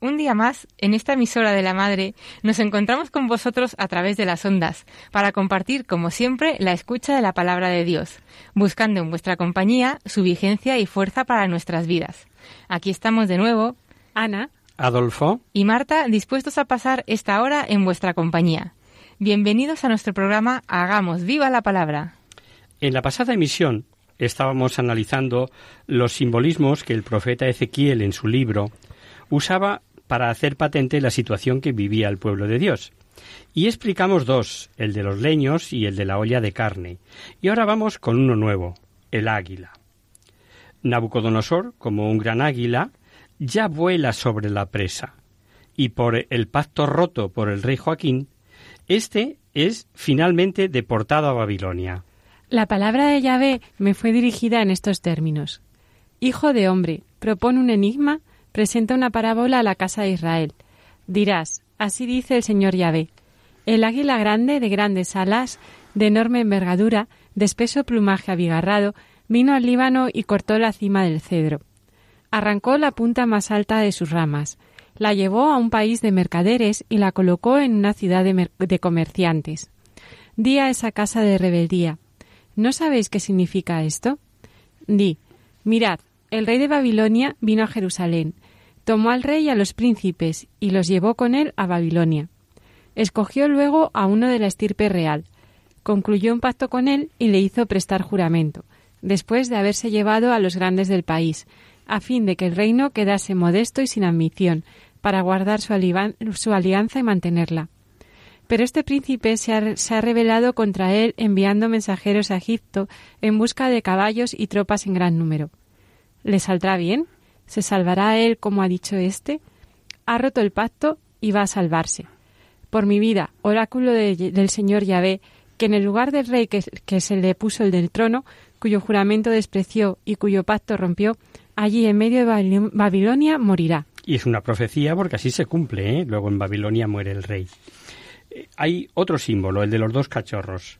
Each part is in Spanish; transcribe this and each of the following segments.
Un día más, en esta emisora de la Madre, nos encontramos con vosotros a través de las ondas, para compartir, como siempre, la escucha de la palabra de Dios, buscando en vuestra compañía su vigencia y fuerza para nuestras vidas. Aquí estamos de nuevo, Ana Adolfo, y Marta, dispuestos a pasar esta hora en vuestra compañía. Bienvenidos a nuestro programa Hagamos viva la palabra. en la pasada emisión estábamos analizando los simbolismos que el profeta Ezequiel en su libro usaba para hacer patente la situación que vivía el pueblo de Dios. Y explicamos dos, el de los leños y el de la olla de carne. Y ahora vamos con uno nuevo, el águila. Nabucodonosor, como un gran águila, ya vuela sobre la presa. Y por el pacto roto por el rey Joaquín, este es finalmente deportado a Babilonia. La palabra de Yahvé me fue dirigida en estos términos. Hijo de hombre, propone un enigma, presenta una parábola a la casa de Israel. Dirás, así dice el Señor Yahvé. El águila grande, de grandes alas, de enorme envergadura, de espeso plumaje abigarrado, vino al Líbano y cortó la cima del cedro. Arrancó la punta más alta de sus ramas, la llevó a un país de mercaderes y la colocó en una ciudad de, mer- de comerciantes. Di a esa casa de rebeldía, ¿no sabéis qué significa esto? Di, mirad, el rey de Babilonia vino a Jerusalén, tomó al rey y a los príncipes y los llevó con él a Babilonia. Escogió luego a uno de la estirpe real, concluyó un pacto con él y le hizo prestar juramento, después de haberse llevado a los grandes del país, a fin de que el reino quedase modesto y sin ambición, para guardar su, alianza y mantenerla. Pero este príncipe se ha rebelado contra él enviando mensajeros a Egipto en busca de caballos y tropas en gran número. ¿Le saldrá bien? ¿Se salvará él como ha dicho éste? Ha roto el pacto y va a salvarse. Por mi vida, oráculo de- del Señor Yahvé, que en el lugar del rey que, se le puso el del trono, cuyo juramento despreció y cuyo pacto rompió, allí en medio de Babil- Babilonia morirá. Y es una profecía porque así se cumple, ¿eh? Luego en Babilonia muere el rey. Eh, Hay otro símbolo, el de los dos cachorros.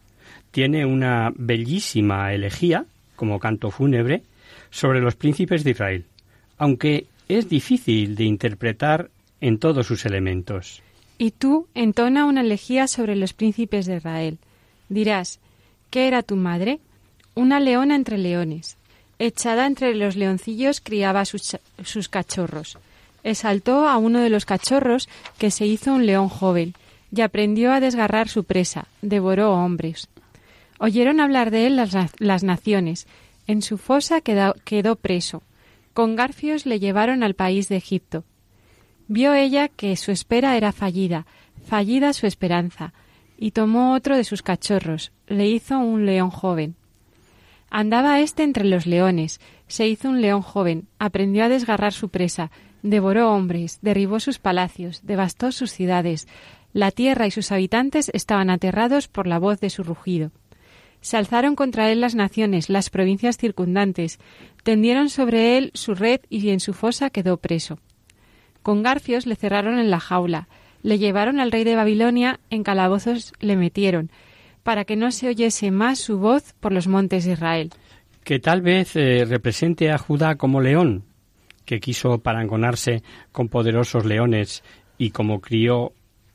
Tiene una bellísima elegía, como canto fúnebre, sobre los príncipes de Israel, aunque es difícil de interpretar en todos sus elementos. Y tú entona una elegía sobre los príncipes de Israel. Dirás, ¿qué era tu madre? Una leona entre leones. Echada entre los leoncillos criaba sus, cachorros. Exaltó a uno de los cachorros que se hizo un león joven y aprendió a desgarrar su presa, devoró hombres. Oyeron hablar de él las, na- las naciones. En su fosa quedó preso. Con garfios le llevaron al país de Egipto. Vio ella que su espera era fallida, fallida su esperanza, y tomó otro de sus cachorros, le hizo un león joven. Andaba éste entre los leones, se hizo un león joven, aprendió a desgarrar su presa, devoró hombres, derribó sus palacios, devastó sus ciudades. La tierra y sus habitantes estaban aterrados por la voz de su rugido. Se alzaron contra él las naciones, las provincias circundantes, tendieron sobre él su red y en su fosa quedó preso. Con garfios le cerraron en la jaula, le llevaron al rey de Babilonia, en calabozos le metieron, para que no se oyese más su voz por los montes de Israel. Que tal vez eh, represente a Judá como león, que quiso parangonarse con poderosos leones y como crió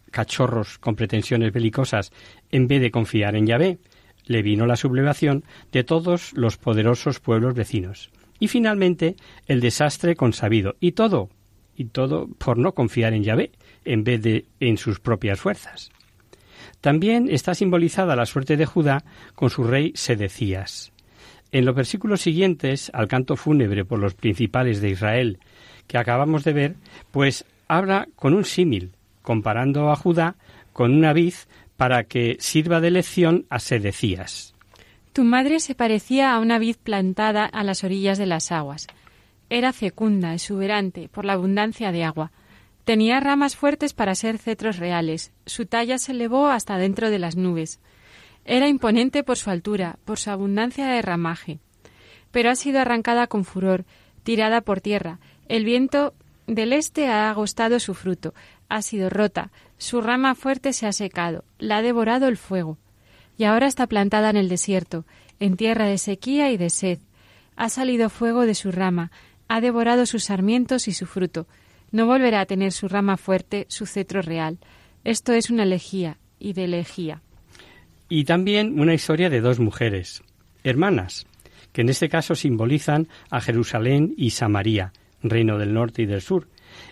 cachorros con pretensiones belicosas, en vez de confiar en Yahvé, le vino la sublevación de todos los poderosos pueblos vecinos. Y finalmente el desastre consabido. Y todo y todo por no confiar en Yahvé en vez de en sus propias fuerzas. También está simbolizada la suerte de Judá con su rey Sedecías. En los versículos siguientes al canto fúnebre por los principales de Israel que acabamos de ver, pues habla con un símil, comparando a Judá con una vid para que sirva de lección a Sedecías. Tu madre se parecía a una vid plantada a las orillas de las aguas. Era fecunda, exuberante, por la abundancia de agua. Tenía ramas fuertes para ser cetros reales. Su talla se elevó hasta dentro de las nubes. Era imponente por su altura, por su abundancia de ramaje. Pero ha sido arrancada con furor, tirada por tierra. El viento del este ha agostado su fruto, ha sido rota, su rama fuerte se ha secado, la ha devorado el fuego. Y ahora está plantada en el desierto, en tierra de sequía y de sed. Ha salido fuego de su rama, ha devorado sus sarmientos y su fruto. No volverá a tener su rama fuerte, su cetro real. Esto es una elegía y de elegía. Y también una historia de dos mujeres, hermanas, que en este caso simbolizan a Jerusalén y Samaria, reino del norte y del sur,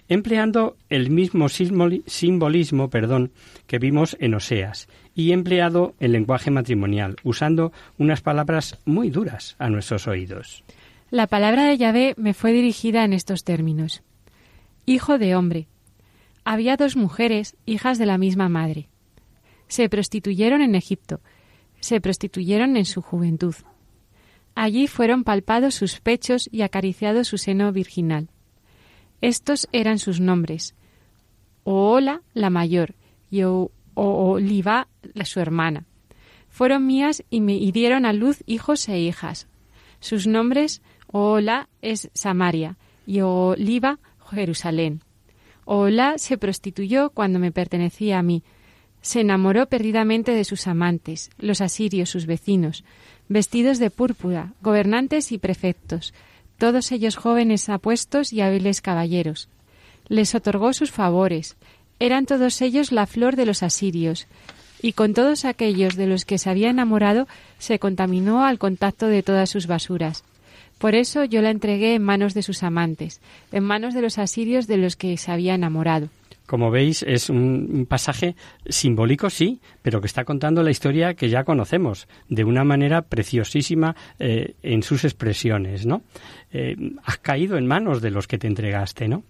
empleando el mismo simbolismo perdón, que vimos en Oseas y empleado en lenguaje matrimonial, usando unas palabras muy duras a nuestros oídos. La palabra de Yahvé me fue dirigida en estos términos. Hijo de hombre. Había dos mujeres, hijas de la misma madre. Se prostituyeron en Egipto, se prostituyeron en su juventud. Allí fueron palpados sus pechos y acariciado su seno virginal. Estos eran sus nombres: Oola, la mayor, y Oliva, la su hermana. Fueron mías y me dieron a luz hijos e hijas. Sus nombres: Oola es Samaria y Oliva, Jerusalén. Oola se prostituyó cuando me pertenecía a mí. Se enamoró perdidamente de sus amantes, los asirios, sus vecinos, vestidos de púrpura, gobernantes y prefectos, todos ellos jóvenes apuestos y hábiles caballeros. Les otorgó sus favores, eran todos ellos la flor de los asirios, y con todos aquellos de los que se había enamorado se contaminó al contacto de todas sus basuras. Por eso yo la entregué en manos de sus amantes, en manos de los asirios de los que se había enamorado. Como veis, es un, pasaje simbólico, sí, pero que está contando la historia que ya conocemos, de una manera preciosísima eh, en sus expresiones, ¿no? Eh, has caído en manos de los que te entregaste, ¿no?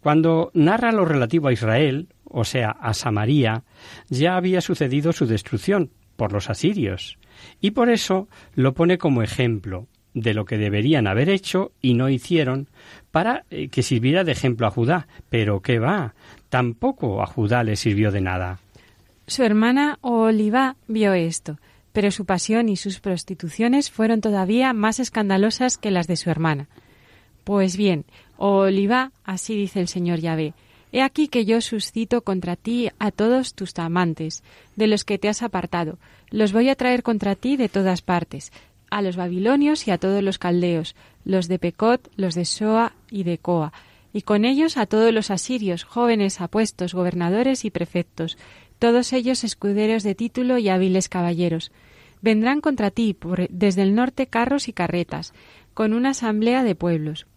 Cuando narra lo relativo a Israel, o sea, a Samaria, ya había sucedido su destrucción por los asirios, y por eso lo pone como ejemplo de lo que deberían haber hecho y no hicieron para eh, que sirviera de ejemplo a Judá. Pero ¿qué va? Tampoco a Judá le sirvió de nada. Su hermana Oliva vio esto, pero su pasión y sus prostituciones fueron todavía más escandalosas que las de su hermana. Pues bien, Oliva, así dice el Señor Yahvé, he aquí que yo suscito contra ti a todos tus amantes, de los que te has apartado, los voy a traer contra ti de todas partes, a los babilonios y a todos los caldeos, los de Pecot, los de Soa y de Coa, y con ellos a todos los asirios, jóvenes apuestos, gobernadores y prefectos, todos ellos escuderos de título y hábiles caballeros. Vendrán contra ti desde el norte carros y carretas, con una asamblea de pueblos.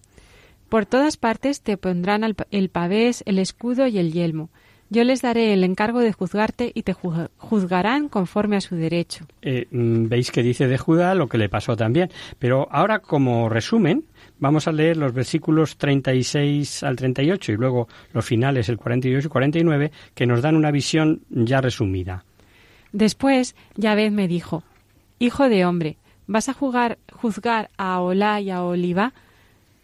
Por todas partes te pondrán el pavés, el escudo y el yelmo. Yo les daré el encargo de juzgarte y te juzgarán conforme a su derecho. Eh, mm, Veis que dice de Judá lo que le pasó también. Pero ahora, como resumen, Vamos a leer los versículos 36 al 38 y luego los finales, el 48 y 49, que nos dan una visión ya resumida. Después, Yahvé me dijo, Hijo de hombre, ¿vas a jugar, juzgar a Olá y a Oliva?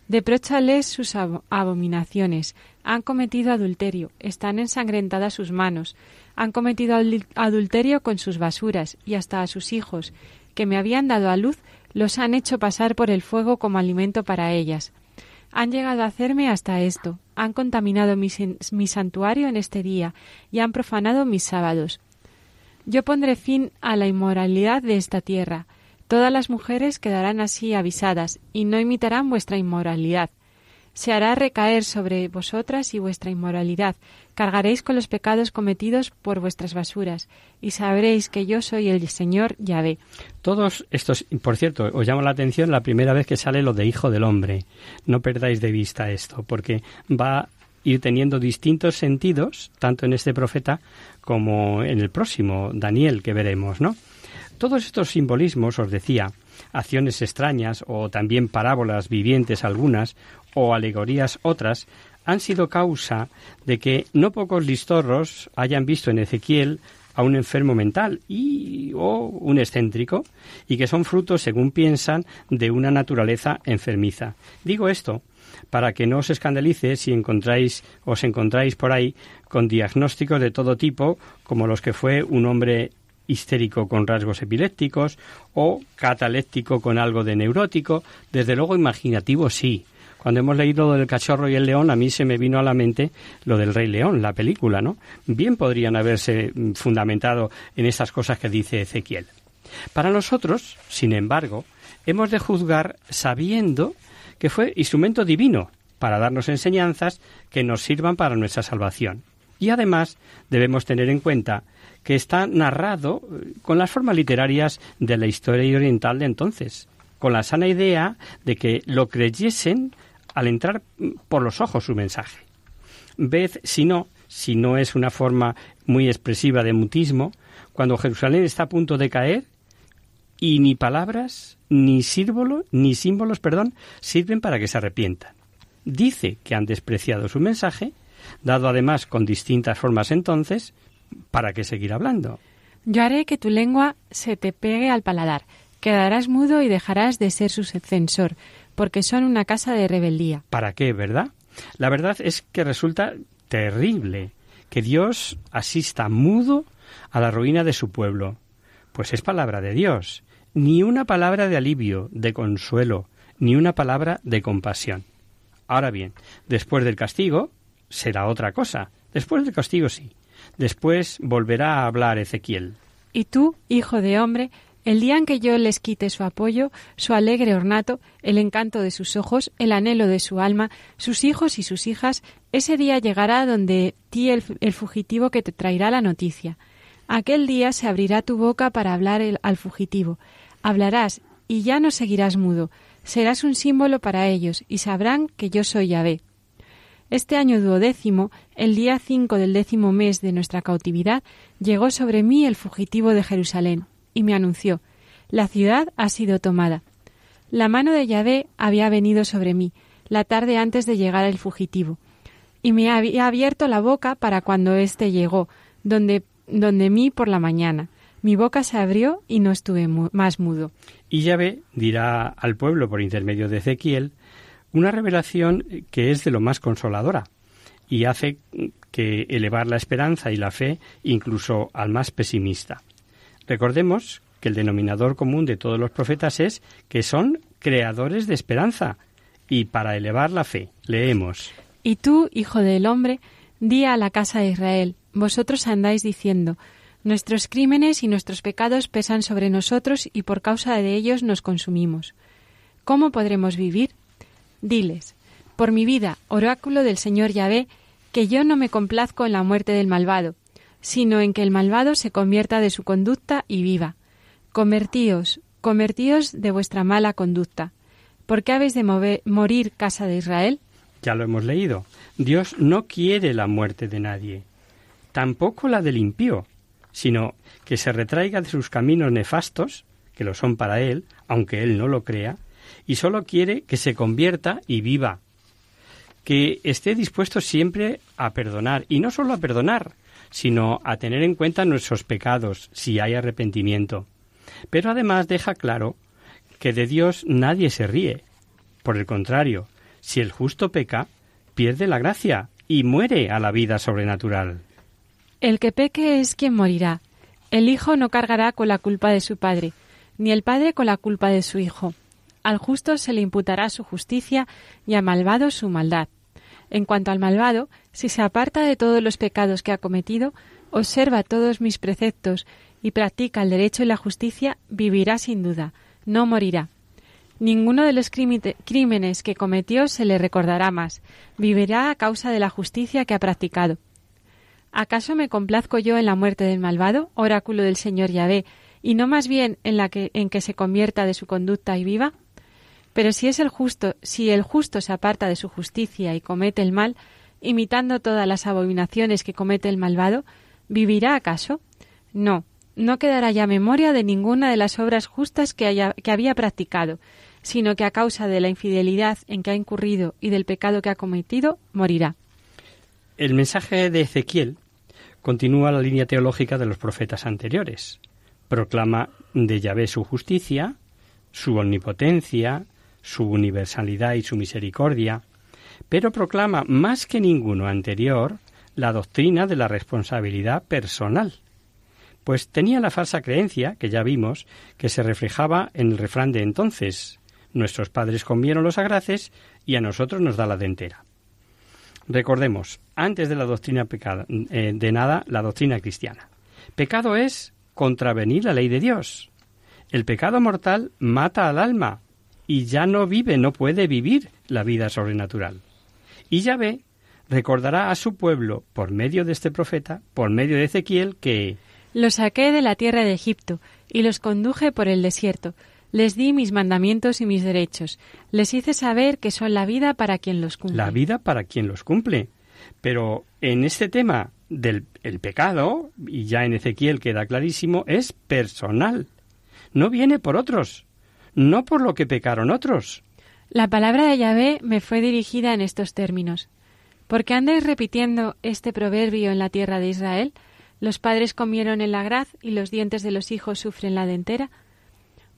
Depróchales sus abominaciones. Han cometido adulterio, están ensangrentadas sus manos. Han cometido adulterio con sus basuras y hasta a sus hijos, que me habían dado a luz, los han hecho pasar por el fuego como alimento para ellas. Han llegado a hacerme hasta esto, han contaminado mi, santuario en este día y han profanado mis sábados. Yo pondré fin a la inmoralidad de esta tierra. Todas las mujeres quedarán así avisadas y no imitarán vuestra inmoralidad. Se hará recaer sobre vosotras y vuestra inmoralidad, cargaréis con los pecados cometidos por vuestras basuras, y sabréis que yo soy el Señor Yahvé. Todos estos, por cierto, os llama la atención la primera vez que sale lo de Hijo del Hombre. No perdáis de vista esto, porque va ir teniendo distintos sentidos, tanto en este profeta como en el próximo, Daniel, que veremos, ¿no? Todos estos simbolismos, os decía, acciones extrañas o también parábolas vivientes algunas o alegorías otras, han sido causa de que no pocos listorros hayan visto en Ezequiel a un enfermo mental y o un excéntrico y que son frutos, según piensan, de una naturaleza enfermiza. Digo esto para que no os escandalice si encontráis os encontráis por ahí con diagnósticos de todo tipo, como los que fue un hombre histérico con rasgos epilépticos o cataléptico con algo de neurótico, desde luego imaginativo sí, cuando hemos leído lo del cachorro y el león, a mí se me vino a la mente lo del Rey León, la película, ¿no? Bien podrían haberse mm, fundamentado en esas cosas que dice Ezequiel. Para nosotros, sin embargo, hemos de juzgar sabiendo que fue instrumento divino para darnos enseñanzas que nos sirvan para nuestra salvación. Y además debemos tener en cuenta que está narrado eh, con las formas literarias de la historia oriental de entonces, con la sana idea de que lo creyesen al entrar por los ojos su mensaje. Ved, si no, si no es una forma muy expresiva de mutismo, cuando Jerusalén está a punto de caer y ni palabras, ni símbolos, ni símbolos, perdón, sirven para que se arrepientan. Dice que han despreciado su mensaje, dado además con distintas formas entonces, ¿para qué seguir hablando? Yo haré que tu lengua se te pegue al paladar, quedarás mudo y dejarás de ser su censor, porque son una casa de rebeldía. ¿Para qué, verdad? La verdad es que resulta terrible que Dios asista mudo a la ruina de su pueblo. Pues es palabra de Dios. Ni una palabra de alivio, de consuelo, ni una palabra de compasión. Ahora bien, después del castigo será otra cosa. Después del castigo sí. Después volverá a hablar Ezequiel. Y tú, hijo de hombre, el día en que yo les quite su apoyo, su alegre ornato, el encanto de sus ojos, el anhelo de su alma, sus hijos y sus hijas, ese día llegará donde ti el, fugitivo que te traerá la noticia. Aquel día se abrirá tu boca para hablar al fugitivo. Hablarás y ya no seguirás mudo. Serás un símbolo para ellos y sabrán que yo soy Yahvé. Este año duodécimo, el día cinco del décimo mes de nuestra cautividad, llegó sobre mí el fugitivo de Jerusalén, y me anunció La ciudad ha sido tomada. La mano de Yahvé había venido sobre mí, la tarde antes de llegar el fugitivo, y me había abierto la boca para cuando éste llegó, donde, donde mí por la mañana. Mi boca se abrió y no estuve más mudo. Y Yahvé dirá al pueblo por intermedio de Ezequiel una revelación que es de lo más consoladora y hace que elevar la esperanza y la fe incluso al más pesimista. Recordemos que el denominador común de todos los profetas es que son creadores de esperanza. Y para elevar la fe, leemos. Y tú, hijo del hombre, di a la casa de Israel, vosotros andáis diciendo, nuestros crímenes y nuestros pecados pesan sobre nosotros y por causa de ellos nos consumimos. ¿Cómo podremos vivir? Diles, por mi vida, oráculo del Señor Yahvé, que yo no me complazco en la muerte del malvado, sino en que el malvado se convierta de su conducta y viva. Convertíos, convertíos de vuestra mala conducta. ¿Por qué habéis de morir, casa de Israel? Ya lo hemos leído. Dios no quiere la muerte de nadie, tampoco la del impío, sino que se retraiga de sus caminos nefastos, que lo son para él, aunque él no lo crea, y solo quiere que se convierta y viva, que esté dispuesto siempre a perdonar, y no solo a perdonar, sino a tener en cuenta nuestros pecados si hay arrepentimiento. Pero además deja claro que de Dios nadie se ríe. Por el contrario, si el justo peca, pierde la gracia y muere a la vida sobrenatural. El que peque es quien morirá. El hijo no cargará con la culpa de su padre, ni el padre con la culpa de su hijo. Al justo se le imputará su justicia y al malvado su maldad. En cuanto al malvado, si se aparta de todos los pecados que ha cometido, observa todos mis preceptos y practica el derecho y la justicia, vivirá sin duda, no morirá. Ninguno de los crímenes que cometió se le recordará más, vivirá a causa de la justicia que ha practicado. ¿Acaso me complazco yo en la muerte del malvado, oráculo del Señor Yahvé, y no más bien en la que en que se convierta de su conducta y viva? Pero si es el justo, si el justo se aparta de su justicia y comete el mal, imitando todas las abominaciones que comete el malvado, ¿vivirá acaso? No, no quedará ya memoria de ninguna de las obras justas que, que había practicado, sino que a causa de la infidelidad en que ha incurrido y del pecado que ha cometido, morirá. El mensaje de Ezequiel continúa la línea teológica de los profetas anteriores. Proclama de Yahvé su justicia, su omnipotencia, su universalidad y su misericordia, pero proclama más que ninguno anterior la doctrina de la responsabilidad personal, pues tenía la falsa creencia, que ya vimos, que se reflejaba en el refrán de entonces Nuestros padres comieron los agraces y a nosotros nos da la dentera. Recordemos, antes de la doctrina pecado, eh, de nada, la doctrina cristiana. Pecado es contravenir la ley de Dios. El pecado mortal mata al alma y ya no vive, no puede vivir la vida sobrenatural. Y Yahvé recordará a su pueblo, por medio de este profeta, por medio de Ezequiel, que Los saqué de la tierra de Egipto y los conduje por el desierto. Les di mis mandamientos y mis derechos. Les hice saber que son la vida para quien los cumple. la vida para quien los cumple. Pero en este tema del el pecado, y ya en Ezequiel queda clarísimo, es personal. No viene por otros, no por lo que pecaron otros. La palabra de Yahvé me fue dirigida en estos términos. Porque andáis repitiendo este proverbio en la tierra de Israel, los padres comieron el agraz y los dientes de los hijos sufren la dentera.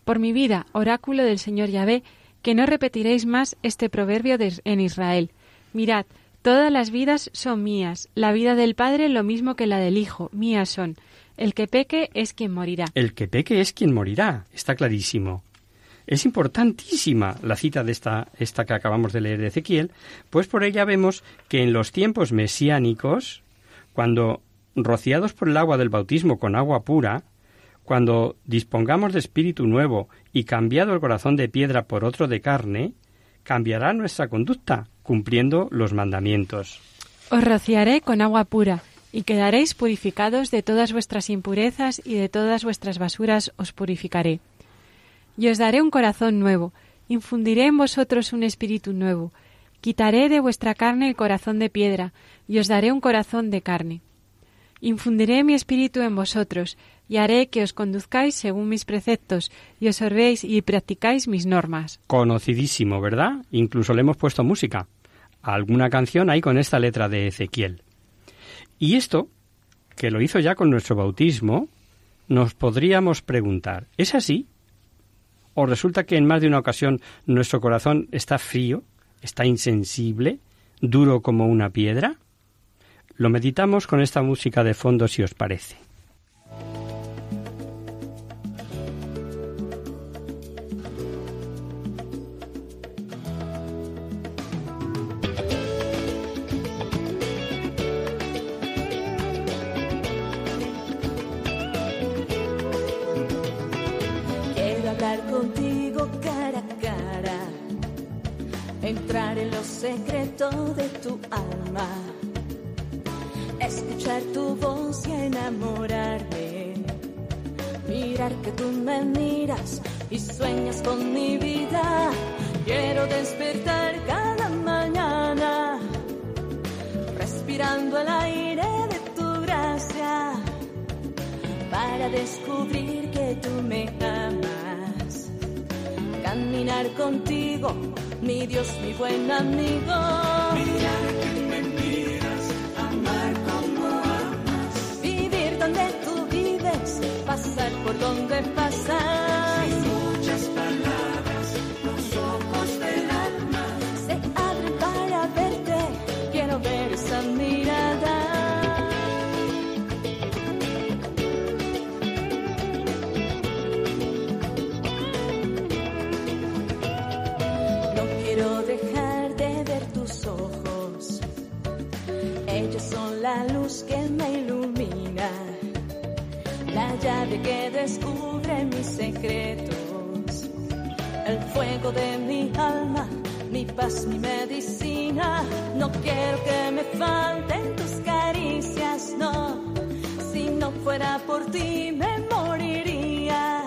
Por mi vida, oráculo del Señor Yahvé, que no repetiréis más este proverbio de- en Israel. Mirad, todas las vidas son mías, la vida del Padre lo mismo que la del Hijo, mías son. El que peque es quien morirá. El que peque es quien morirá, está clarísimo. Es importantísima la cita de esta, esta que acabamos de leer de Ezequiel, pues por ella vemos que en los tiempos mesiánicos, cuando rociados por el agua del bautismo con agua pura, cuando dispongamos de espíritu nuevo y cambiado el corazón de piedra por otro de carne, cambiará nuestra conducta, cumpliendo los mandamientos. Os rociaré con agua pura, y quedaréis purificados de todas vuestras impurezas y de todas vuestras basuras os purificaré. Y os daré un corazón nuevo, infundiré en vosotros un espíritu nuevo, quitaré de vuestra carne el corazón de piedra, y os daré un corazón de carne. Infundiré mi espíritu en vosotros, y haré que os conduzcáis según mis preceptos, y os y practicáis mis normas. Conocidísimo, ¿verdad? Incluso le hemos puesto música. Alguna canción hay con esta letra de Ezequiel. Y esto, que lo hizo ya con nuestro bautismo, nos podríamos preguntar, ¿es así? ¿O resulta que en más de una ocasión nuestro corazón está frío, está insensible, duro como una piedra? Lo meditamos con esta música de fondo si os parece. Secretos de tu alma, escuchar tu voz y enamorarme, mirar que tú me miras y sueñas con mi vida. Quiero despertar cada mañana, respirando el aire de tu gracia para descubrir que tú me amas. Caminar contigo, mi Dios, mi buen amigo. Mirar que me miras, amar como amas. Vivir donde tú vives, pasar por donde pasas. Llave que descubre mis secretos, el fuego de mi alma, mi paz, mi medicina. No quiero que me falten tus caricias, no. Si no fuera por ti me moriría.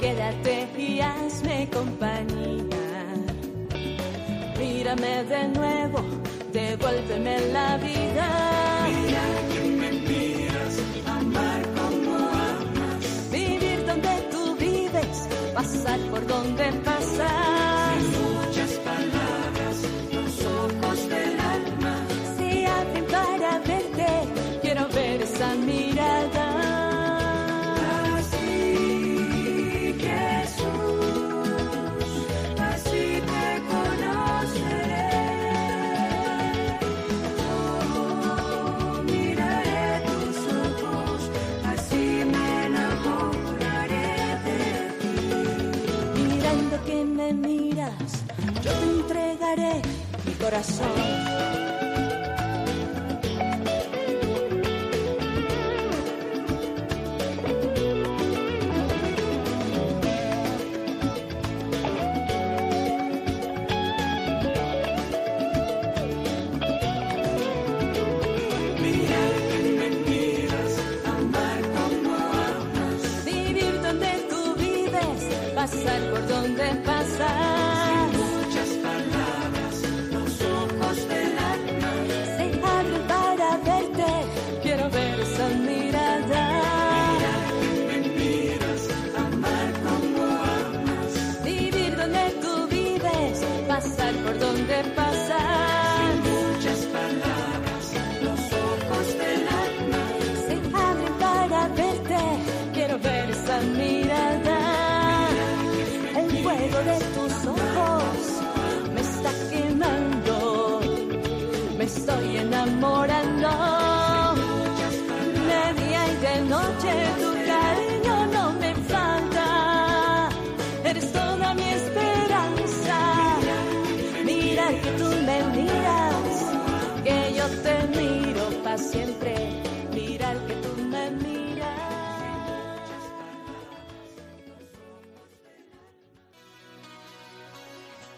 Quédate y hazme compañía. Mírame de nuevo, devuélveme la vida. Por donde pasas. Entregaré mi corazón.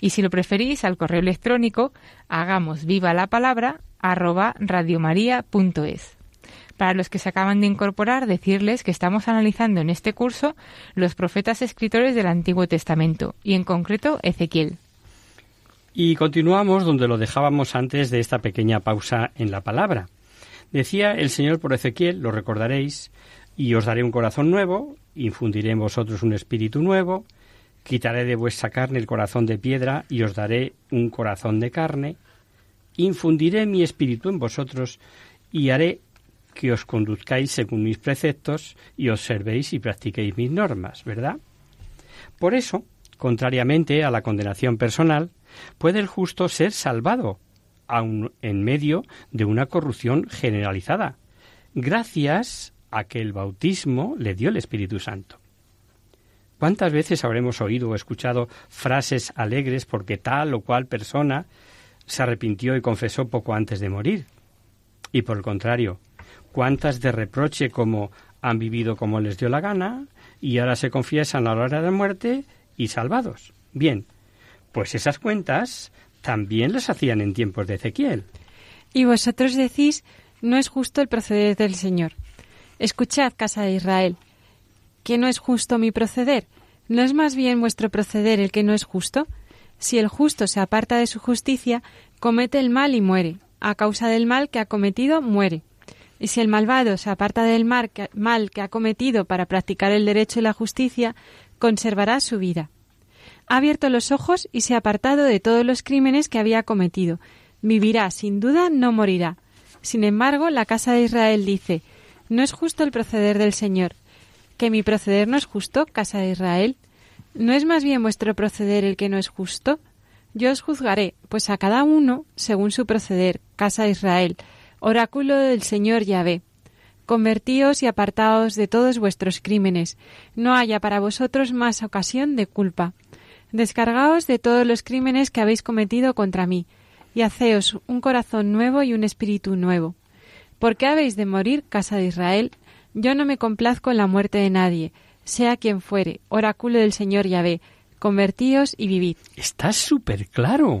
Y si lo preferís, al correo electrónico hagamos viva la palabra arroba radiomaria.es. Para los que se acaban de incorporar, decirles que estamos analizando en este curso los profetas escritores del Antiguo Testamento, y en concreto Ezequiel. Y continuamos donde lo dejábamos antes de esta pequeña pausa en la palabra. Decía el Señor por Ezequiel, lo recordaréis, y os daré un corazón nuevo, infundiré en vosotros un espíritu nuevo, quitaré de vuestra carne el corazón de piedra y os daré un corazón de carne, infundiré mi espíritu en vosotros y haré que os conduzcáis según mis preceptos y observéis y practiquéis mis normas, ¿verdad? Por eso, contrariamente a la condenación personal, puede el justo ser salvado, aun en medio de una corrupción generalizada, gracias a que el bautismo le dio el Espíritu Santo. ¿Cuántas veces habremos oído o escuchado frases alegres porque tal o cual persona se arrepintió y confesó poco antes de morir? Y por el contrario, ¿cuántas de reproche como han vivido como les dio la gana y ahora se confiesan a la hora de la muerte y salvados? Bien, pues esas cuentas también las hacían en tiempos de Ezequiel. Y vosotros decís, no es justo el proceder del Señor. Escuchad, casa de Israel, que no es justo mi proceder. ¿No es más bien vuestro proceder el que no es justo? Si el justo se aparta de su justicia, comete el mal y muere. A causa del mal que ha cometido, muere. Y si el malvado se aparta del mal que, mal que ha cometido para practicar el derecho y la justicia, conservará su vida. Ha abierto los ojos y se ha apartado de todos los crímenes que había cometido. Vivirá, sin duda, no morirá. Sin embargo, la casa de Israel dice, no es justo el proceder del Señor. ¿Que mi proceder no es justo, casa de Israel? ¿No es más bien vuestro proceder el que no es justo? Yo os juzgaré, pues a cada uno según su proceder, casa de Israel, oráculo del Señor Yahvé. Convertíos y apartaos de todos vuestros crímenes, no haya para vosotros más ocasión de culpa. Descargaos de todos los crímenes que habéis cometido contra mí, y haceos un corazón nuevo y un espíritu nuevo. ¿Por qué habéis de morir, casa de Israel? Yo no me complazco en la muerte de nadie, sea quien fuere, oráculo del Señor Yahvé. Convertíos y vivid. Está súper claro.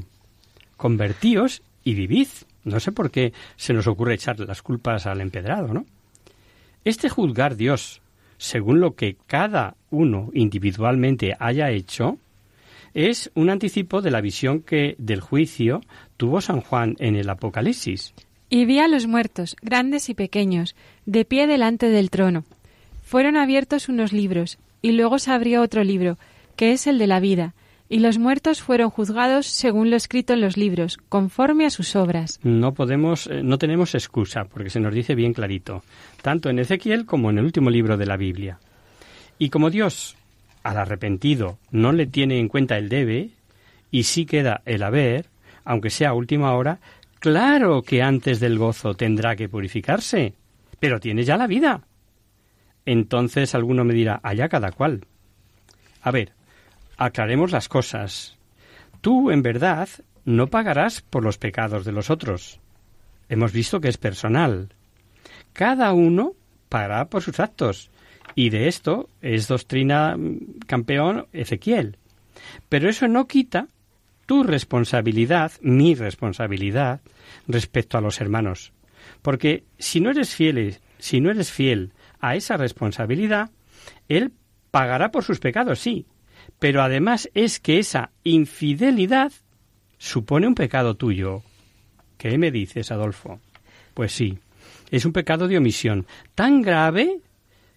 Convertíos y vivid. No sé por qué se nos ocurre echar las culpas al empedrado, ¿no? Este juzgar Dios según lo que cada uno individualmente haya hecho es un anticipo de la visión que del juicio tuvo San Juan en el Apocalipsis. Y vi a los muertos, grandes y pequeños, de pie delante del trono. Fueron abiertos unos libros, y luego se abrió otro libro, que es el de la vida, y los muertos fueron juzgados según lo escrito en los libros, conforme a sus obras. No podemos, eh, no tenemos excusa, porque se nos dice bien clarito, tanto en Ezequiel como en el último libro de la Biblia. Y como Dios al arrepentido no le tiene en cuenta el debe, y sí queda el haber, aunque sea a última hora, claro que antes del gozo tendrá que purificarse, pero tiene ya la vida. Entonces alguno me dirá, allá cada cual. A ver, aclaremos las cosas. Tú, en verdad, no pagarás por los pecados de los otros. Hemos visto que es personal. Cada uno pagará por sus actos. Y de esto es doctrina mm, campeón Ezequiel. Pero eso no quita tu responsabilidad, mi responsabilidad, respecto a los hermanos. Porque si no eres fiel, si no eres fiel a esa responsabilidad, él pagará por sus pecados, sí, pero además es que esa infidelidad supone un pecado tuyo. ¿Qué me dices, Adolfo? Pues sí, es un pecado de omisión tan grave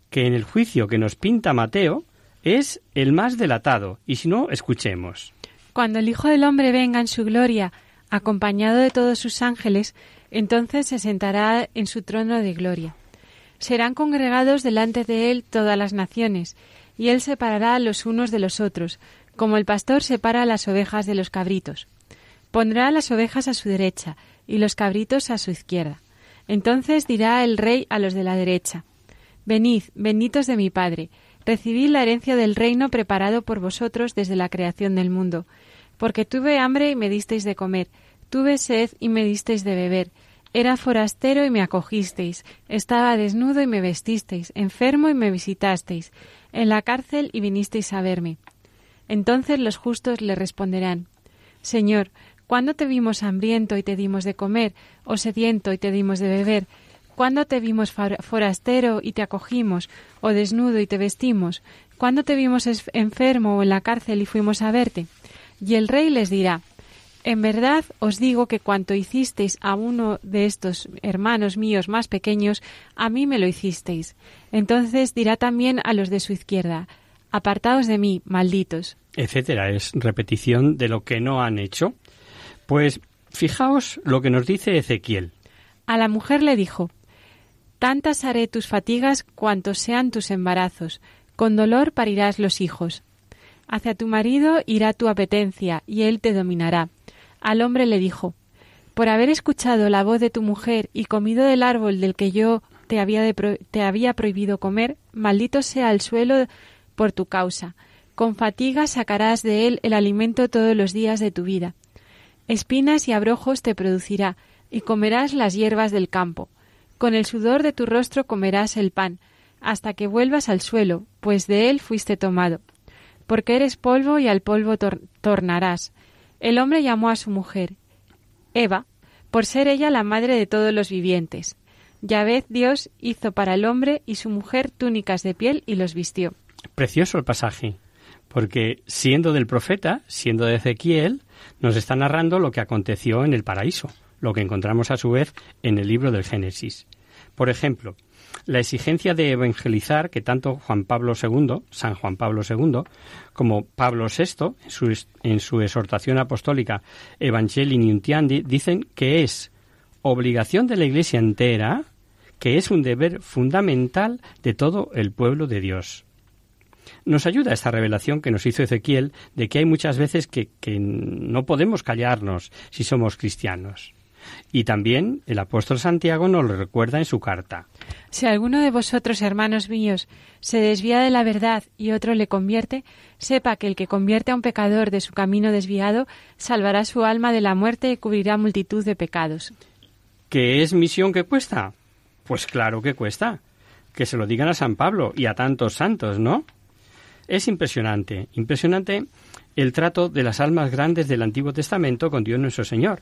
que en el juicio que nos pinta Mateo es el más delatado, y si no, escuchemos. Cuando el Hijo del Hombre venga en su gloria, acompañado de todos sus ángeles, entonces se sentará en su trono de gloria. Serán congregados delante de él todas las naciones, y él separará los unos de los otros, como el pastor separa las ovejas de los cabritos. Pondrá las ovejas a su derecha y los cabritos a su izquierda. Entonces dirá el rey a los de la derecha, Venid, benditos de mi Padre, recibid la herencia del reino preparado por vosotros desde la creación del mundo, porque tuve hambre y me disteis de comer, tuve sed y me disteis de beber, era forastero y me acogisteis, estaba desnudo y me vestisteis, enfermo y me visitasteis, en la cárcel y vinisteis a verme. Entonces los justos le responderán Señor, ¿cuándo te vimos hambriento y te dimos de comer, o sediento y te dimos de beber? ¿Cuándo te vimos forastero y te acogimos, o desnudo y te vestimos? ¿Cuándo te vimos enfermo o en la cárcel y fuimos a verte? Y el rey les dirá en verdad os digo que cuanto hicisteis a uno de estos hermanos míos más pequeños, a mí me lo hicisteis. Entonces dirá también a los de su izquierda, Apartaos de mí, malditos. Etcétera. Es repetición de lo que no han hecho. Pues fijaos lo que nos dice Ezequiel. A la mujer le dijo, Tantas haré tus fatigas cuantos sean tus embarazos, con dolor parirás los hijos. Hacia tu marido irá tu apetencia, y él te dominará al hombre le dijo Por haber escuchado la voz de tu mujer y comido del árbol del que yo te había, había prohibido comer, maldito sea el suelo por tu causa. Con fatiga sacarás de él el alimento todos los días de tu vida. Espinas y abrojos te producirá, y comerás las hierbas del campo. Con el sudor de tu rostro comerás el pan, hasta que vuelvas al suelo, pues de él fuiste tomado. Porque eres polvo y al polvo tornarás. El hombre llamó a su mujer Eva, por ser ella la madre de todos los vivientes. Yahvé Dios hizo para el hombre y su mujer túnicas de piel y los vistió. Precioso el pasaje, porque siendo del profeta, siendo de Ezequiel, nos está narrando lo que aconteció en el paraíso, lo que encontramos a su vez en el libro del Génesis. Por ejemplo, la exigencia de evangelizar que tanto Juan Pablo II, San Juan Pablo II, como Pablo VI, en su, en su exhortación apostólica Evangelii Nuntiandi, dicen que es obligación de la Iglesia entera, que es un deber fundamental de todo el pueblo de Dios. Nos ayuda esta revelación que nos hizo Ezequiel de que hay muchas veces que, que no podemos callarnos si somos cristianos. Y también el apóstol Santiago nos lo recuerda en su carta. Si alguno de vosotros, hermanos míos, se desvía de la verdad y otro le convierte, sepa que el que convierte a un pecador de su camino desviado salvará su alma de la muerte y cubrirá multitud de pecados. ¿Qué es misión que cuesta? Pues claro que cuesta. Que se lo digan a San Pablo y a tantos santos, ¿no? Es impresionante, impresionante el trato de las almas grandes del Antiguo Testamento con Dios nuestro Señor.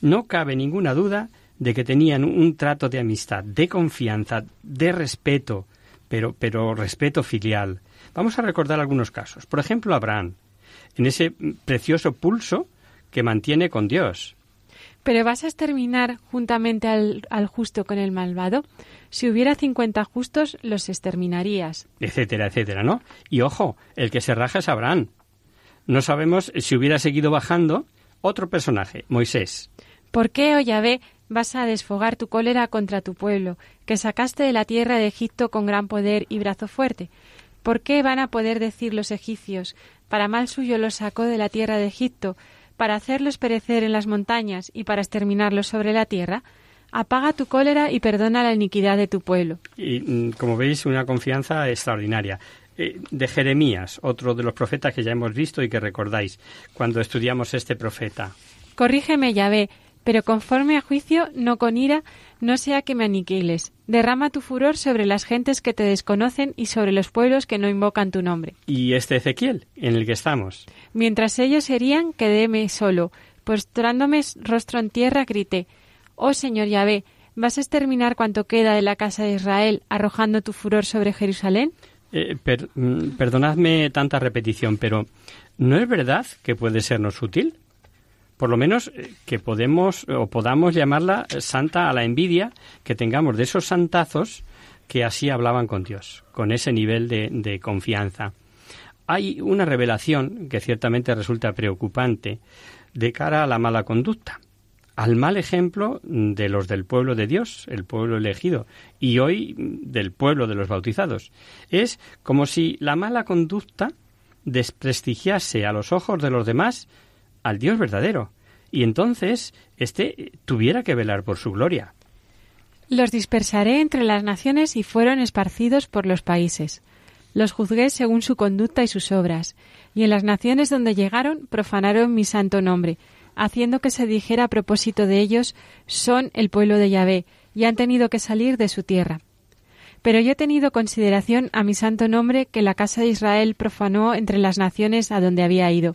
No cabe ninguna duda de que tenían un trato de amistad, de confianza, de respeto, pero, pero respeto filial. Vamos a recordar algunos casos. Por ejemplo, Abraham, en ese precioso pulso que mantiene con Dios. Pero vas a exterminar juntamente al, al, justo con el malvado. Si hubiera cincuenta justos, los exterminarías. Etcétera, etcétera, ¿no? Y ojo, el que se raja es Abraham. No sabemos si hubiera seguido bajando otro personaje, Moisés. ¿Por qué, oh Yahvé, vas a desfogar tu cólera contra tu pueblo, que sacaste de la tierra de Egipto con gran poder y brazo fuerte? ¿Por qué van a poder decir los egipcios, para mal suyo los sacó de la tierra de Egipto, para hacerlos perecer en las montañas y para exterminarlos sobre la tierra? Apaga tu cólera y perdona la iniquidad de tu pueblo. Y mm, como veis, una confianza extraordinaria. Eh, de Jeremías, otro de los profetas que ya hemos visto y que recordáis cuando estudiamos este profeta. Corrígeme, Yahvé, pero conforme a juicio, no con ira, no sea que me aniquiles. Derrama tu furor sobre las gentes que te desconocen y sobre los pueblos que no invocan tu nombre. ¿Y este Ezequiel, en el que estamos? Mientras ellos serían, quedéme solo. Postrándome rostro en tierra, grité, Oh Señor Yahvé, ¿vas a exterminar cuanto queda de la casa de Israel, arrojando tu furor sobre Jerusalén? Eh, mm, perdonadme tanta repetición, pero ¿no es verdad que puede sernos útil? Por lo menos eh, que podemos o podamos llamarla santa a la envidia que tengamos de esos santazos que así hablaban con Dios, con ese nivel de confianza. Hay una revelación que ciertamente resulta preocupante de cara a la mala conducta al mal ejemplo de los del pueblo de Dios, el pueblo elegido, y hoy del pueblo de los bautizados. Es como si la mala conducta desprestigiase a los ojos de los demás al Dios verdadero, y entonces éste tuviera que velar por su gloria. Los dispersaré entre las naciones y fueron esparcidos por los países. Los juzgué según su conducta y sus obras, y en las naciones donde llegaron profanaron mi santo nombre, haciendo que se dijera a propósito de ellos, son el pueblo de Yahvé, y han tenido que salir de su tierra. Pero yo he tenido consideración a mi santo nombre que la casa de Israel profanó entre las naciones a donde había ido.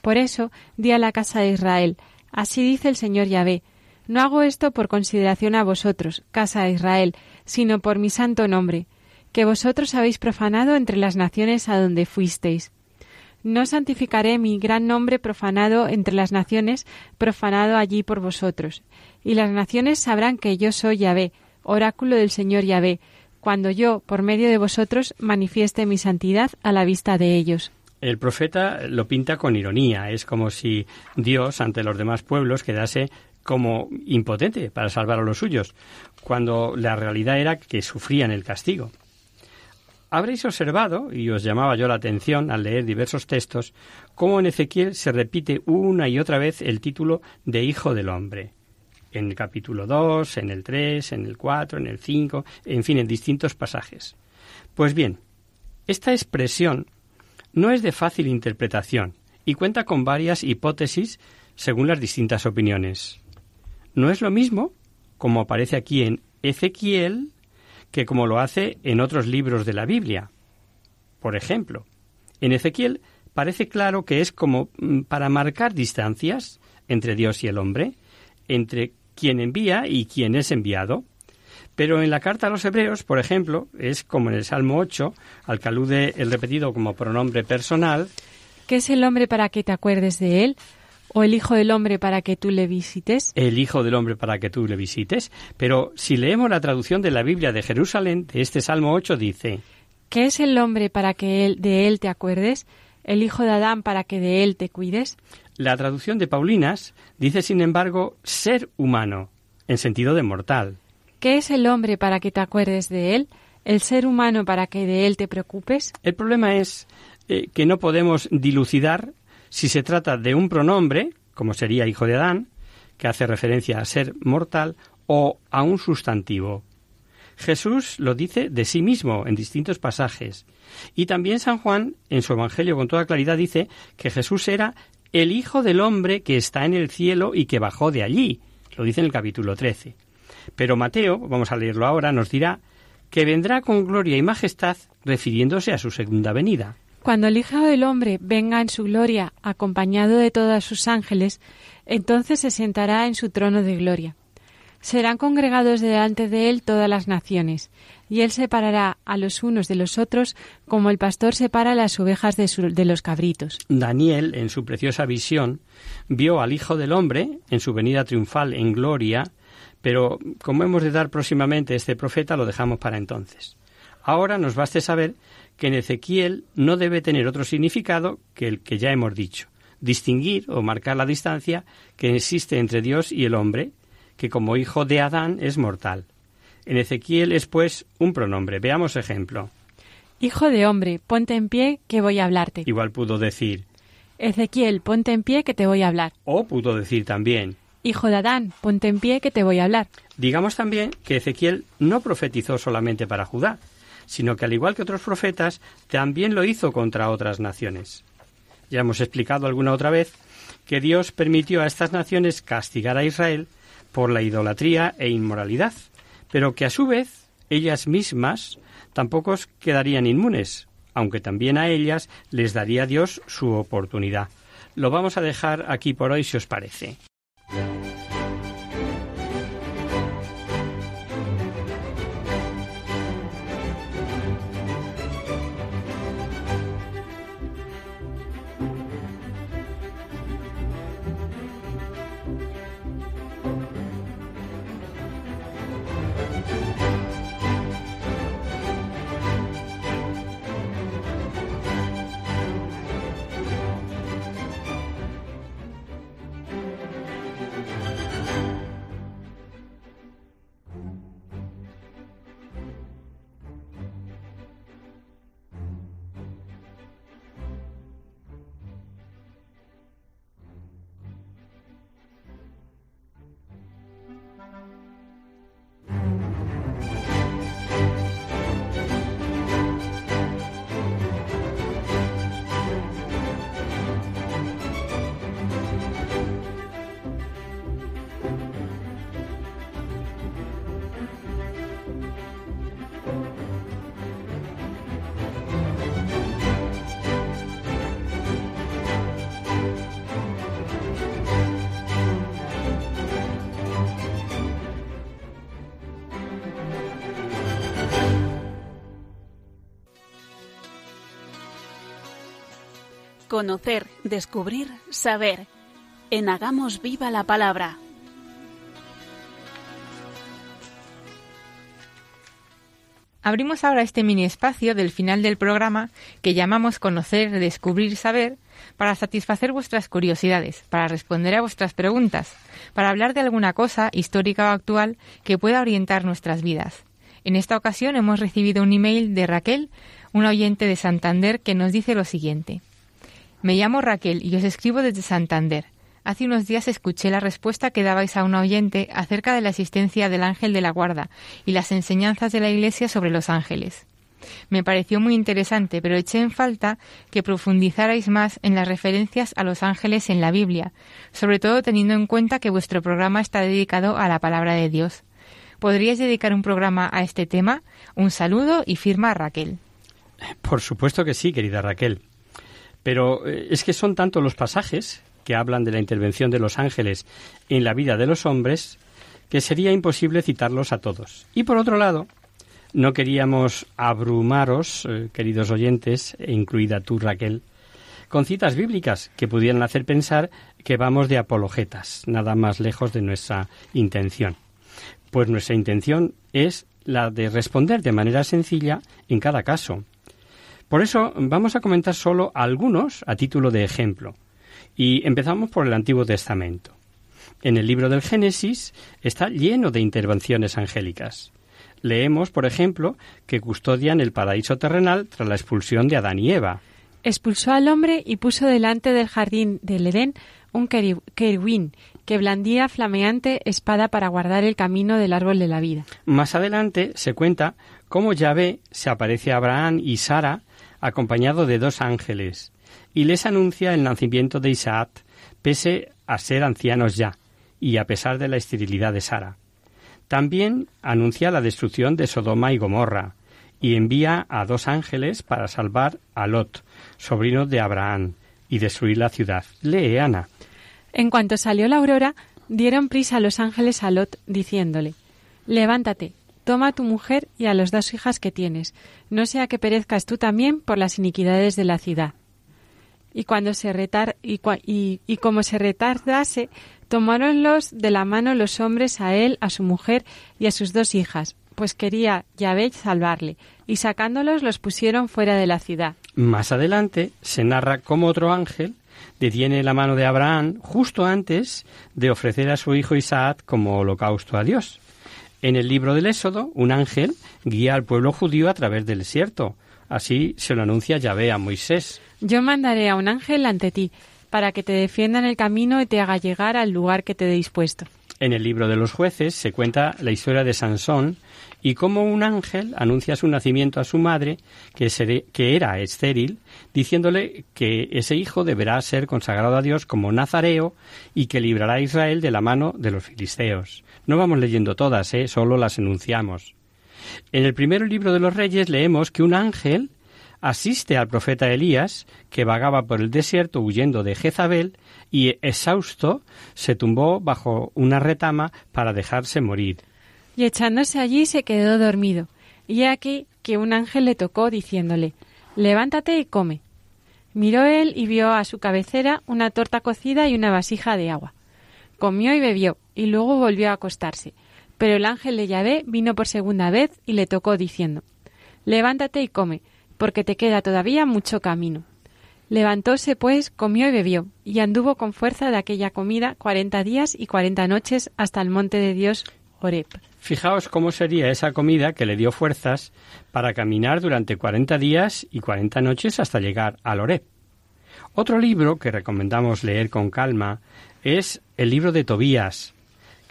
Por eso di a la casa de Israel, así dice el Señor Yahvé, no hago esto por consideración a vosotros, casa de Israel, sino por mi santo nombre, que vosotros habéis profanado entre las naciones a donde fuisteis. No santificaré mi gran nombre profanado entre las naciones, profanado allí por vosotros. Y las naciones sabrán que yo soy Yahvé, oráculo del Señor Yahvé, cuando yo, por medio de vosotros, manifieste mi santidad a la vista de ellos. El profeta lo pinta con ironía. Es como si Dios, ante los demás pueblos, quedase como impotente para salvar a los suyos, cuando la realidad era que sufrían el castigo. Habréis observado, y os llamaba yo la atención al leer diversos textos, cómo en Ezequiel se repite una y otra vez el título de Hijo del Hombre. En el capítulo 2, en el 3, en el 4, en el 5, en fin, en distintos pasajes. Pues bien, esta expresión no es de fácil interpretación y cuenta con varias hipótesis según las distintas opiniones. No es lo mismo, como aparece aquí en Ezequiel, que como lo hace en otros libros de la Biblia. Por ejemplo, en Ezequiel parece claro que es como mm, para marcar distancias entre Dios y el hombre, entre quien envía y quien es enviado. Pero en la carta a los hebreos, por ejemplo, es como en el Salmo 8, al que alude el repetido como pronombre personal. ¿Qué es el hombre para que te acuerdes de él? ¿O el Hijo del Hombre para que tú le visites? El Hijo del Hombre para que tú le visites. Pero si leemos la traducción de la Biblia de Jerusalén, de este Salmo 8 dice... ¿Qué es el hombre para que él, de él te acuerdes? ¿El Hijo de Adán para que de él te cuides? La traducción de Paulinas dice, sin embargo, ser humano, en sentido de mortal. ¿Qué es el hombre para que te acuerdes de él? ¿El ser humano para que de él te preocupes? El problema es eh, que no podemos dilucidar si se trata de un pronombre, como sería hijo de Adán, que hace referencia a ser mortal, o a un sustantivo. Jesús lo dice de sí mismo en distintos pasajes. Y también San Juan, en su Evangelio con toda claridad, dice que Jesús era el Hijo del Hombre que está en el cielo y que bajó de allí. Lo dice en el capítulo 13. Pero Mateo, vamos a leerlo ahora, nos dirá que vendrá con gloria y majestad refiriéndose a su segunda venida. Cuando el Hijo del Hombre venga en su gloria, acompañado de todos sus ángeles, entonces se sentará en su trono de gloria. Serán congregados delante de él todas las naciones, y él separará a los unos de los otros como el pastor separa las ovejas de, de los cabritos. Daniel, en su preciosa visión, vio al Hijo del Hombre en su venida triunfal en gloria, pero como hemos de dar próximamente este profeta, lo dejamos para entonces. Ahora nos baste saber que en Ezequiel no debe tener otro significado que el que ya hemos dicho, distinguir o marcar la distancia que existe entre Dios y el hombre, que como hijo de Adán es mortal. En Ezequiel es pues un pronombre. Veamos ejemplo. Hijo de hombre, ponte en pie, que voy a hablarte. Igual pudo decir, Ezequiel, ponte en pie, que te voy a hablar. o pudo decir también, Hijo de Adán, ponte en pie, que te voy a hablar. Digamos también que Ezequiel no profetizó solamente para Judá, sino que al igual que otros profetas, también lo hizo contra otras naciones. Ya hemos explicado alguna otra vez que Dios permitió a estas naciones castigar a Israel por la idolatría e inmoralidad, pero que a su vez ellas mismas tampoco quedarían inmunes, aunque también a ellas les daría Dios su oportunidad. Lo vamos a dejar aquí por hoy si os parece. Conocer, descubrir, saber. En Hagamos Viva la Palabra. Abrimos ahora este mini espacio del final del programa que llamamos Conocer, Descubrir, Saber para satisfacer vuestras curiosidades, para responder a vuestras preguntas, para hablar de alguna cosa histórica o actual que pueda orientar nuestras vidas. En esta ocasión hemos recibido un email de Raquel, una oyente de Santander, que nos dice lo siguiente. Me llamo Raquel y os escribo desde Santander. Hace unos días escuché la respuesta que dabais a una oyente acerca de la existencia del ángel de la guarda y las enseñanzas de la Iglesia sobre los ángeles. Me pareció muy interesante, pero eché en falta que profundizarais más en las referencias a los ángeles en la Biblia, sobre todo teniendo en cuenta que vuestro programa está dedicado a la palabra de Dios. ¿Podríais dedicar un programa a este tema? Un saludo y firma Raquel. Por supuesto que sí, querida Raquel. Pero eh, es que son tantos los pasajes que hablan de la intervención de los ángeles en la vida de los hombres que sería imposible citarlos a todos. Y por otro lado, no queríamos abrumaros, eh, queridos oyentes, e incluida tú, Raquel, con citas bíblicas que pudieran hacer pensar que vamos de apologetas, nada más lejos de nuestra intención. Pues nuestra intención es la de responder de manera sencilla en cada caso. Por eso vamos a comentar solo algunos a título de ejemplo. Y empezamos por el Antiguo Testamento. En el libro del Génesis está lleno de intervenciones angélicas. Leemos, por ejemplo, que custodian el paraíso terrenal tras la expulsión de Adán y Eva. Expulsó al hombre y puso delante del jardín del Edén un querubín que blandía flameante espada para guardar el camino del árbol de la vida. Más adelante se cuenta cómo Yahvé se aparece a Abraham y Sara acompañado de dos ángeles y les anuncia el nacimiento de Isaac, pese a ser ancianos ya y a pesar de la esterilidad de Sara. También anuncia la destrucción de Sodoma y Gomorra y envía a dos ángeles para salvar a Lot, sobrino de Abraham, y destruir la ciudad. Lee, Ana. En cuanto salió la aurora, dieron prisa a los ángeles a Lot, diciéndole Levántate, toma a tu mujer y a las dos hijas que tienes, no sea que perezcas tú también por las iniquidades de la ciudad. Y cuando se retar y, y, y como se retardase, tomáronlos de la mano los hombres a él, a su mujer y a sus dos hijas, pues quería Yahvé salvarle, y sacándolos los pusieron fuera de la ciudad. Más adelante se narra cómo otro ángel detiene la mano de Abraham justo antes de ofrecer a su hijo Isaac como holocausto a Dios. En el libro del Éxodo, un ángel guía al pueblo judío a través del desierto. Así se lo anuncia Yahvé a Moisés. Yo mandaré a un ángel ante ti, para que te defienda en el camino y te haga llegar al lugar que te he dispuesto. En el libro de los jueces se cuenta la historia de Sansón y cómo un ángel anuncia su nacimiento a su madre, que, era estéril, diciéndole que ese hijo deberá ser consagrado a Dios como nazareo y que librará a Israel de la mano de los filisteos. No vamos leyendo todas, ¿eh? solo las enunciamos. En el primer libro de los reyes leemos que un ángel asiste al profeta Elías, que vagaba por el desierto huyendo de Jezabel, y exhausto se tumbó bajo una retama para dejarse morir. Y echándose allí se quedó dormido. Y aquí que un ángel le tocó diciéndole Levántate y come. Miró él y vio a su cabecera una torta cocida y una vasija de agua. Comió y bebió, y luego volvió a acostarse. Pero el ángel de Yahvé vino por segunda vez y le tocó diciendo Levántate y come, porque te queda todavía mucho camino. Levantóse, pues, comió y bebió, y anduvo con fuerza de aquella comida cuarenta días y cuarenta noches hasta el monte de Dios, Horeb. Fijaos cómo sería esa comida que le dio fuerzas para caminar durante cuarenta días y cuarenta noches hasta llegar al Horeb. Otro libro que recomendamos leer con calma es el libro de Tobías,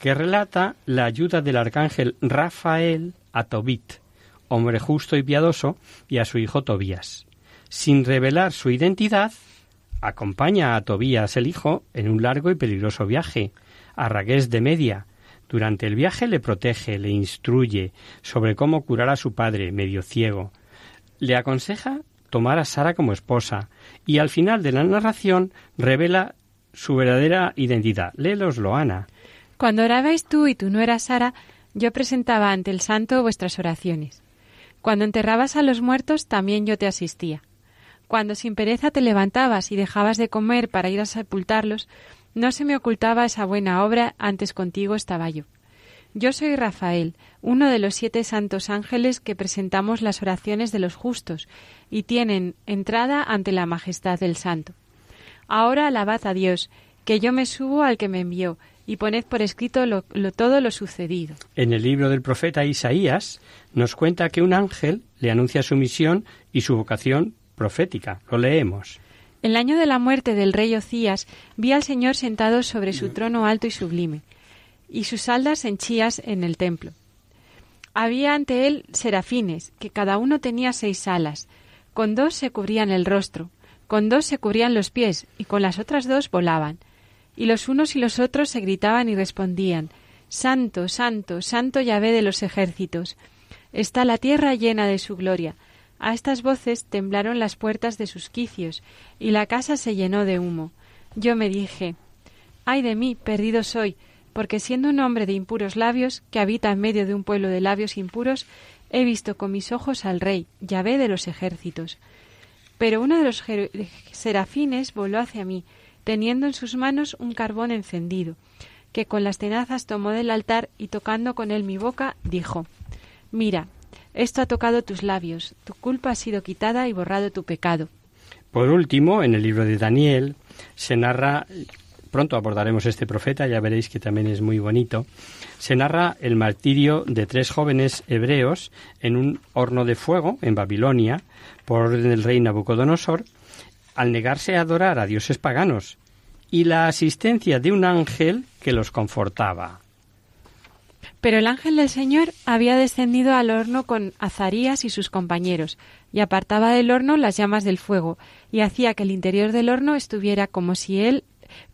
que relata la ayuda del arcángel Rafael a Tobit, hombre justo y piadoso, y a su hijo Tobías. Sin revelar su identidad, acompaña a Tobías el hijo en un largo y peligroso viaje a Ragués de Media. Durante el viaje le protege, le instruye sobre cómo curar a su padre, medio ciego. Le aconseja tomar a Sara como esposa y al final de la narración revela su verdadera identidad. Léeloslo, Ana. Cuando orabais tú y tú no eras Sara, yo presentaba ante el santo vuestras oraciones. Cuando enterrabas a los muertos, también yo te asistía. Cuando sin pereza te levantabas y dejabas de comer para ir a sepultarlos, no se me ocultaba esa buena obra, antes contigo estaba yo. Yo soy Rafael, uno de los siete santos ángeles que presentamos las oraciones de los justos, y tienen entrada ante la majestad del santo. Ahora alabad a Dios, que yo me subo al que me envió, y poned por escrito todo lo sucedido. En el libro del profeta Isaías nos cuenta que un ángel le anuncia su misión y su vocación profética. Lo leemos. El año de la muerte del rey Ocías vi al Señor sentado sobre su trono alto y sublime, y sus aldas henchías en el templo. Había ante él serafines, que cada uno tenía seis alas, con dos se cubrían el rostro, con dos se cubrían los pies, y con las otras dos volaban y los unos y los otros se gritaban y respondían Santo, Santo, Santo Yahvé de los ejércitos. Está la tierra llena de su gloria. A estas voces temblaron las puertas de sus quicios, y la casa se llenó de humo. Yo me dije Ay de mí, perdido soy, porque siendo un hombre de impuros labios, que habita en medio de un pueblo de labios impuros, he visto con mis ojos al rey, Yahvé de los ejércitos. Pero uno de los serafines voló hacia mí, teniendo en sus manos un carbón encendido, que con las tenazas tomó del altar y tocando con él mi boca, dijo Mira, esto ha tocado tus labios, tu culpa ha sido quitada y borrado tu pecado. Por último, en el libro de Daniel se narra, pronto abordaremos este profeta, ya veréis que también es muy bonito, se narra el martirio de tres jóvenes hebreos en un horno de fuego en Babilonia por orden del rey Nabucodonosor, al negarse a adorar a dioses paganos y la asistencia de un ángel que los confortaba. Pero el ángel del Señor había descendido al horno con Azarías y sus compañeros, y apartaba del horno las llamas del fuego, y hacía que el interior del horno estuviera como si él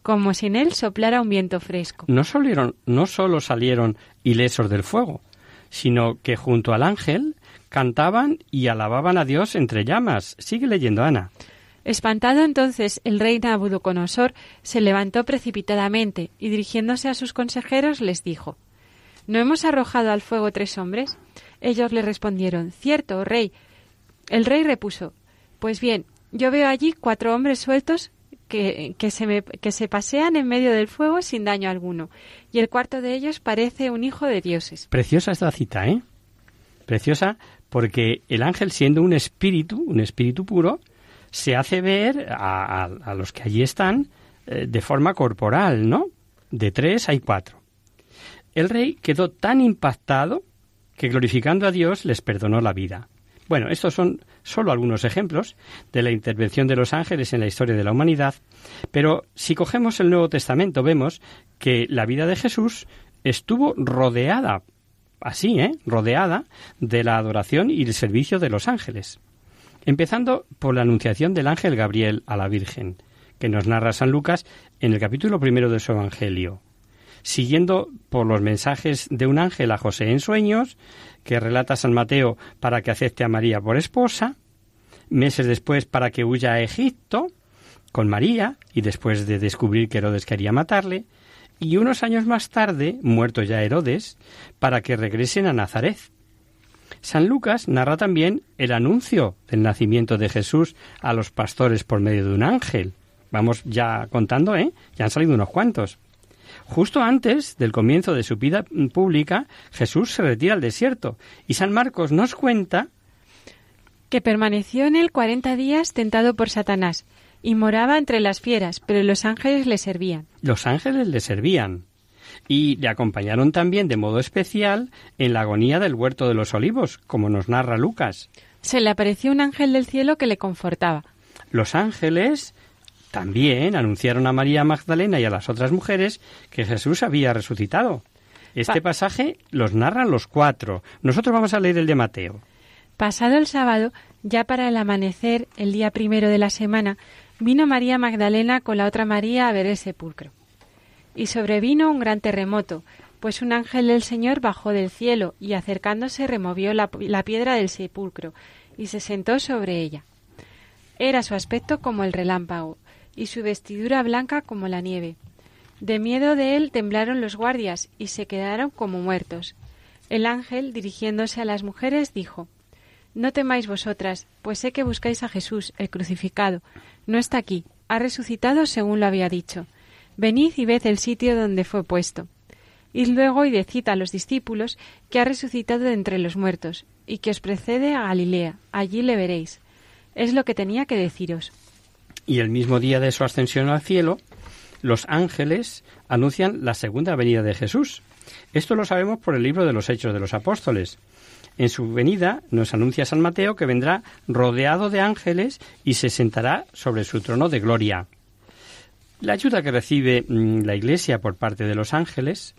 como si en él soplara un viento fresco. No, solieron, no solo salieron ilesos del fuego, sino que junto al ángel cantaban y alababan a Dios entre llamas. Sigue leyendo, Ana. Espantado entonces el rey Nabucodonosor se levantó precipitadamente y dirigiéndose a sus consejeros les dijo ¿No hemos arrojado al fuego tres hombres? Ellos le respondieron Cierto, rey. El rey repuso Pues bien, yo veo allí cuatro hombres sueltos que, que, se que se pasean en medio del fuego sin daño alguno, y el cuarto de ellos parece un hijo de dioses. Preciosa esta cita, ¿eh? Preciosa porque el ángel, siendo un espíritu, un espíritu puro, se hace ver a los que allí están eh, de forma corporal, ¿no? De tres hay cuatro. El rey quedó tan impactado que glorificando a Dios les perdonó la vida. Bueno, estos son solo algunos ejemplos de la intervención de los ángeles en la historia de la humanidad, pero si cogemos el Nuevo Testamento vemos que la vida de Jesús estuvo rodeada, así, ¿eh? rodeada de la adoración y el servicio de los ángeles. Empezando por la anunciación del ángel Gabriel a la Virgen, que nos narra San Lucas en el capítulo primero de su Evangelio siguiendo por los mensajes de un ángel a José en sueños, que relata San Mateo para que acepte a María por esposa, meses después para que huya a Egipto con María y después de descubrir que Herodes quería matarle, y unos años más tarde, muerto ya Herodes, para que regresen a Nazaret. San Lucas narra también el anuncio del nacimiento de Jesús a los pastores por medio de un ángel. Vamos ya contando, ¿eh? Ya han salido unos cuantos. Justo antes del comienzo de su vida pública, Jesús se retira al desierto y San Marcos nos cuenta que permaneció en él cuarenta días tentado por Satanás y moraba entre las fieras, pero los ángeles le servían. Los ángeles le servían y le acompañaron también de modo especial en la agonía del huerto de los olivos, como nos narra Lucas. Se le apareció un ángel del cielo que le confortaba. Los ángeles también anunciaron a María Magdalena y a las otras mujeres que Jesús había resucitado. Este Pa- pasaje los narran los cuatro. Nosotros vamos a leer el de Mateo. Pasado el sábado, ya para el amanecer, el día primero de la semana, vino María Magdalena con la otra María a ver el sepulcro. Y sobrevino un gran terremoto, pues un ángel del Señor bajó del cielo y acercándose removió la, la piedra del sepulcro y se sentó sobre ella. Era su aspecto como el relámpago y su vestidura blanca como la nieve. De miedo de él temblaron los guardias y se quedaron como muertos. El ángel, dirigiéndose a las mujeres, dijo No temáis vosotras, pues sé que buscáis a Jesús, el crucificado. No está aquí, ha resucitado según lo había dicho. Venid y ved el sitio donde fue puesto. Id luego y decid a los discípulos que ha resucitado de entre los muertos, y que os precede a Galilea, allí le veréis. Es lo que tenía que deciros. Y el mismo día de su ascensión al cielo, los ángeles anuncian la segunda venida de Jesús. Esto lo sabemos por el libro de los Hechos de los Apóstoles. En su venida nos anuncia San Mateo que vendrá rodeado de ángeles y se sentará sobre su trono de gloria. La ayuda que recibe mm, la Iglesia por parte de los ángeles,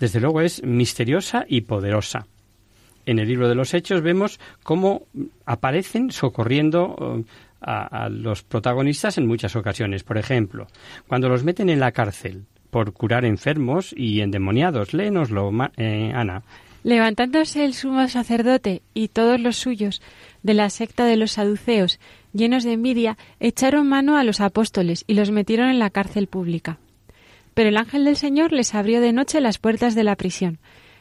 desde luego, es misteriosa y poderosa. En el libro de los Hechos vemos cómo aparecen socorriendo eh, a, los protagonistas en muchas ocasiones. Por ejemplo, cuando los meten en la cárcel por curar enfermos y endemoniados. Léenoslo, eh, Ana. Levantándose el sumo sacerdote y todos los suyos de la secta de los saduceos, llenos de envidia, echaron mano a los apóstoles y los metieron en la cárcel pública. Pero el ángel del Señor les abrió de noche las puertas de la prisión,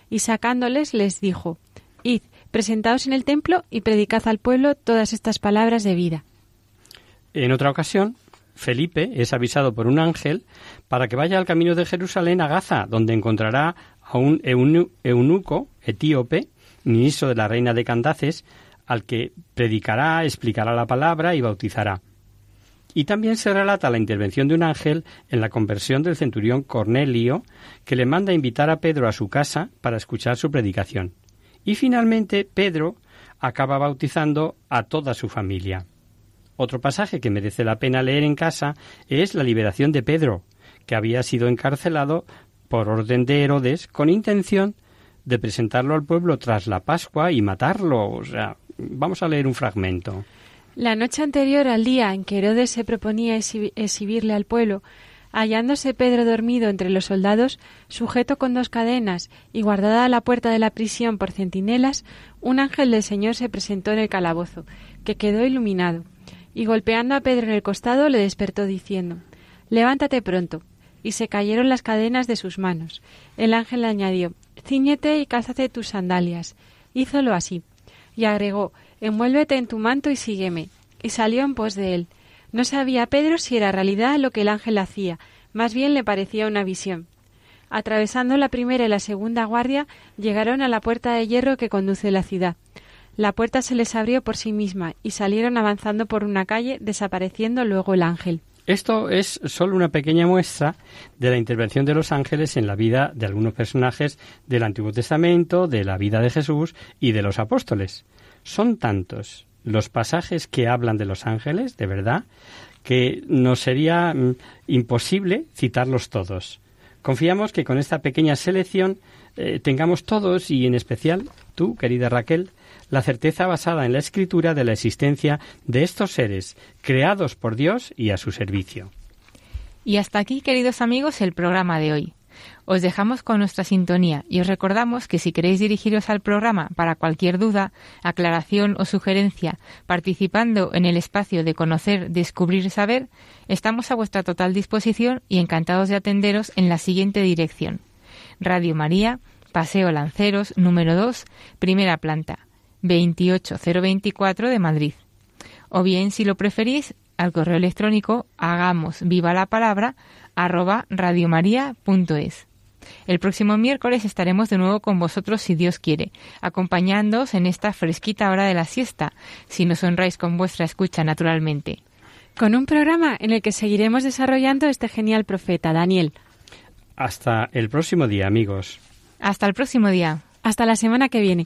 y sacándoles les dijo Id, presentaos en el templo y predicad al pueblo todas estas palabras de vida. En otra ocasión, Felipe es avisado por un ángel para que vaya al camino de Jerusalén a Gaza, donde encontrará a un eunu- eunuco etíope, ministro de la reina de Candaces, al que predicará, explicará la palabra y bautizará. Y también se relata la intervención de un ángel en la conversión del centurión Cornelio, que le manda invitar a Pedro a su casa para escuchar su predicación. Y finalmente Pedro acaba bautizando a toda su familia. Otro pasaje que merece la pena leer en casa es la liberación de Pedro, que había sido encarcelado por orden de Herodes con intención de presentarlo al pueblo tras la Pascua y matarlo. O sea, vamos a leer un fragmento. La noche anterior al día en que Herodes se proponía exhi- exhibirle al pueblo, Hallándose Pedro dormido entre los soldados, sujeto con dos cadenas y guardada a la puerta de la prisión por centinelas, un ángel del Señor se presentó en el calabozo, que quedó iluminado, y golpeando a Pedro en el costado le despertó diciendo Levántate pronto. Y se cayeron las cadenas de sus manos. El ángel le añadió Cíñete y cálzate tus sandalias. Hízolo así. Y agregó Envuélvete en tu manto y sígueme. Y salió en pos de él. No sabía Pedro si era realidad lo que el ángel hacía, más bien le parecía una visión. Atravesando la primera y la segunda guardia, llegaron a la puerta de hierro que conduce a la ciudad. La puerta se les abrió por sí misma y salieron avanzando por una calle, desapareciendo luego el ángel. Esto es solo una pequeña muestra de la intervención de los ángeles en la vida de algunos personajes del Antiguo Testamento, de la vida de Jesús y de los apóstoles. Son tantos los pasajes que hablan de los ángeles, de verdad, que nos sería mm, imposible citarlos todos. Confiamos que con esta pequeña selección eh, tengamos todos, y en especial tú, querida Raquel, la certeza basada en la escritura de la existencia de estos seres creados por Dios y a su servicio. Y hasta aquí, queridos amigos, el programa de hoy. Os dejamos con nuestra sintonía y os recordamos que si queréis dirigiros al programa para cualquier duda, aclaración o sugerencia, participando en el espacio de conocer, descubrir, saber, estamos a vuestra total disposición y encantados de atenderos en la siguiente dirección. Radio María, Paseo Lanceros, número 2, primera planta, 28024 de Madrid. O bien, si lo preferís, al correo electrónico hagamos viva la palabra arroba radiomaria.es. El próximo miércoles estaremos de nuevo con vosotros si Dios quiere, acompañándoos en esta fresquita hora de la siesta, si nos honráis con vuestra escucha naturalmente. Con un programa en el que seguiremos desarrollando este genial profeta, Daniel. Hasta el próximo día, amigos. Hasta el próximo día. Hasta la semana que viene.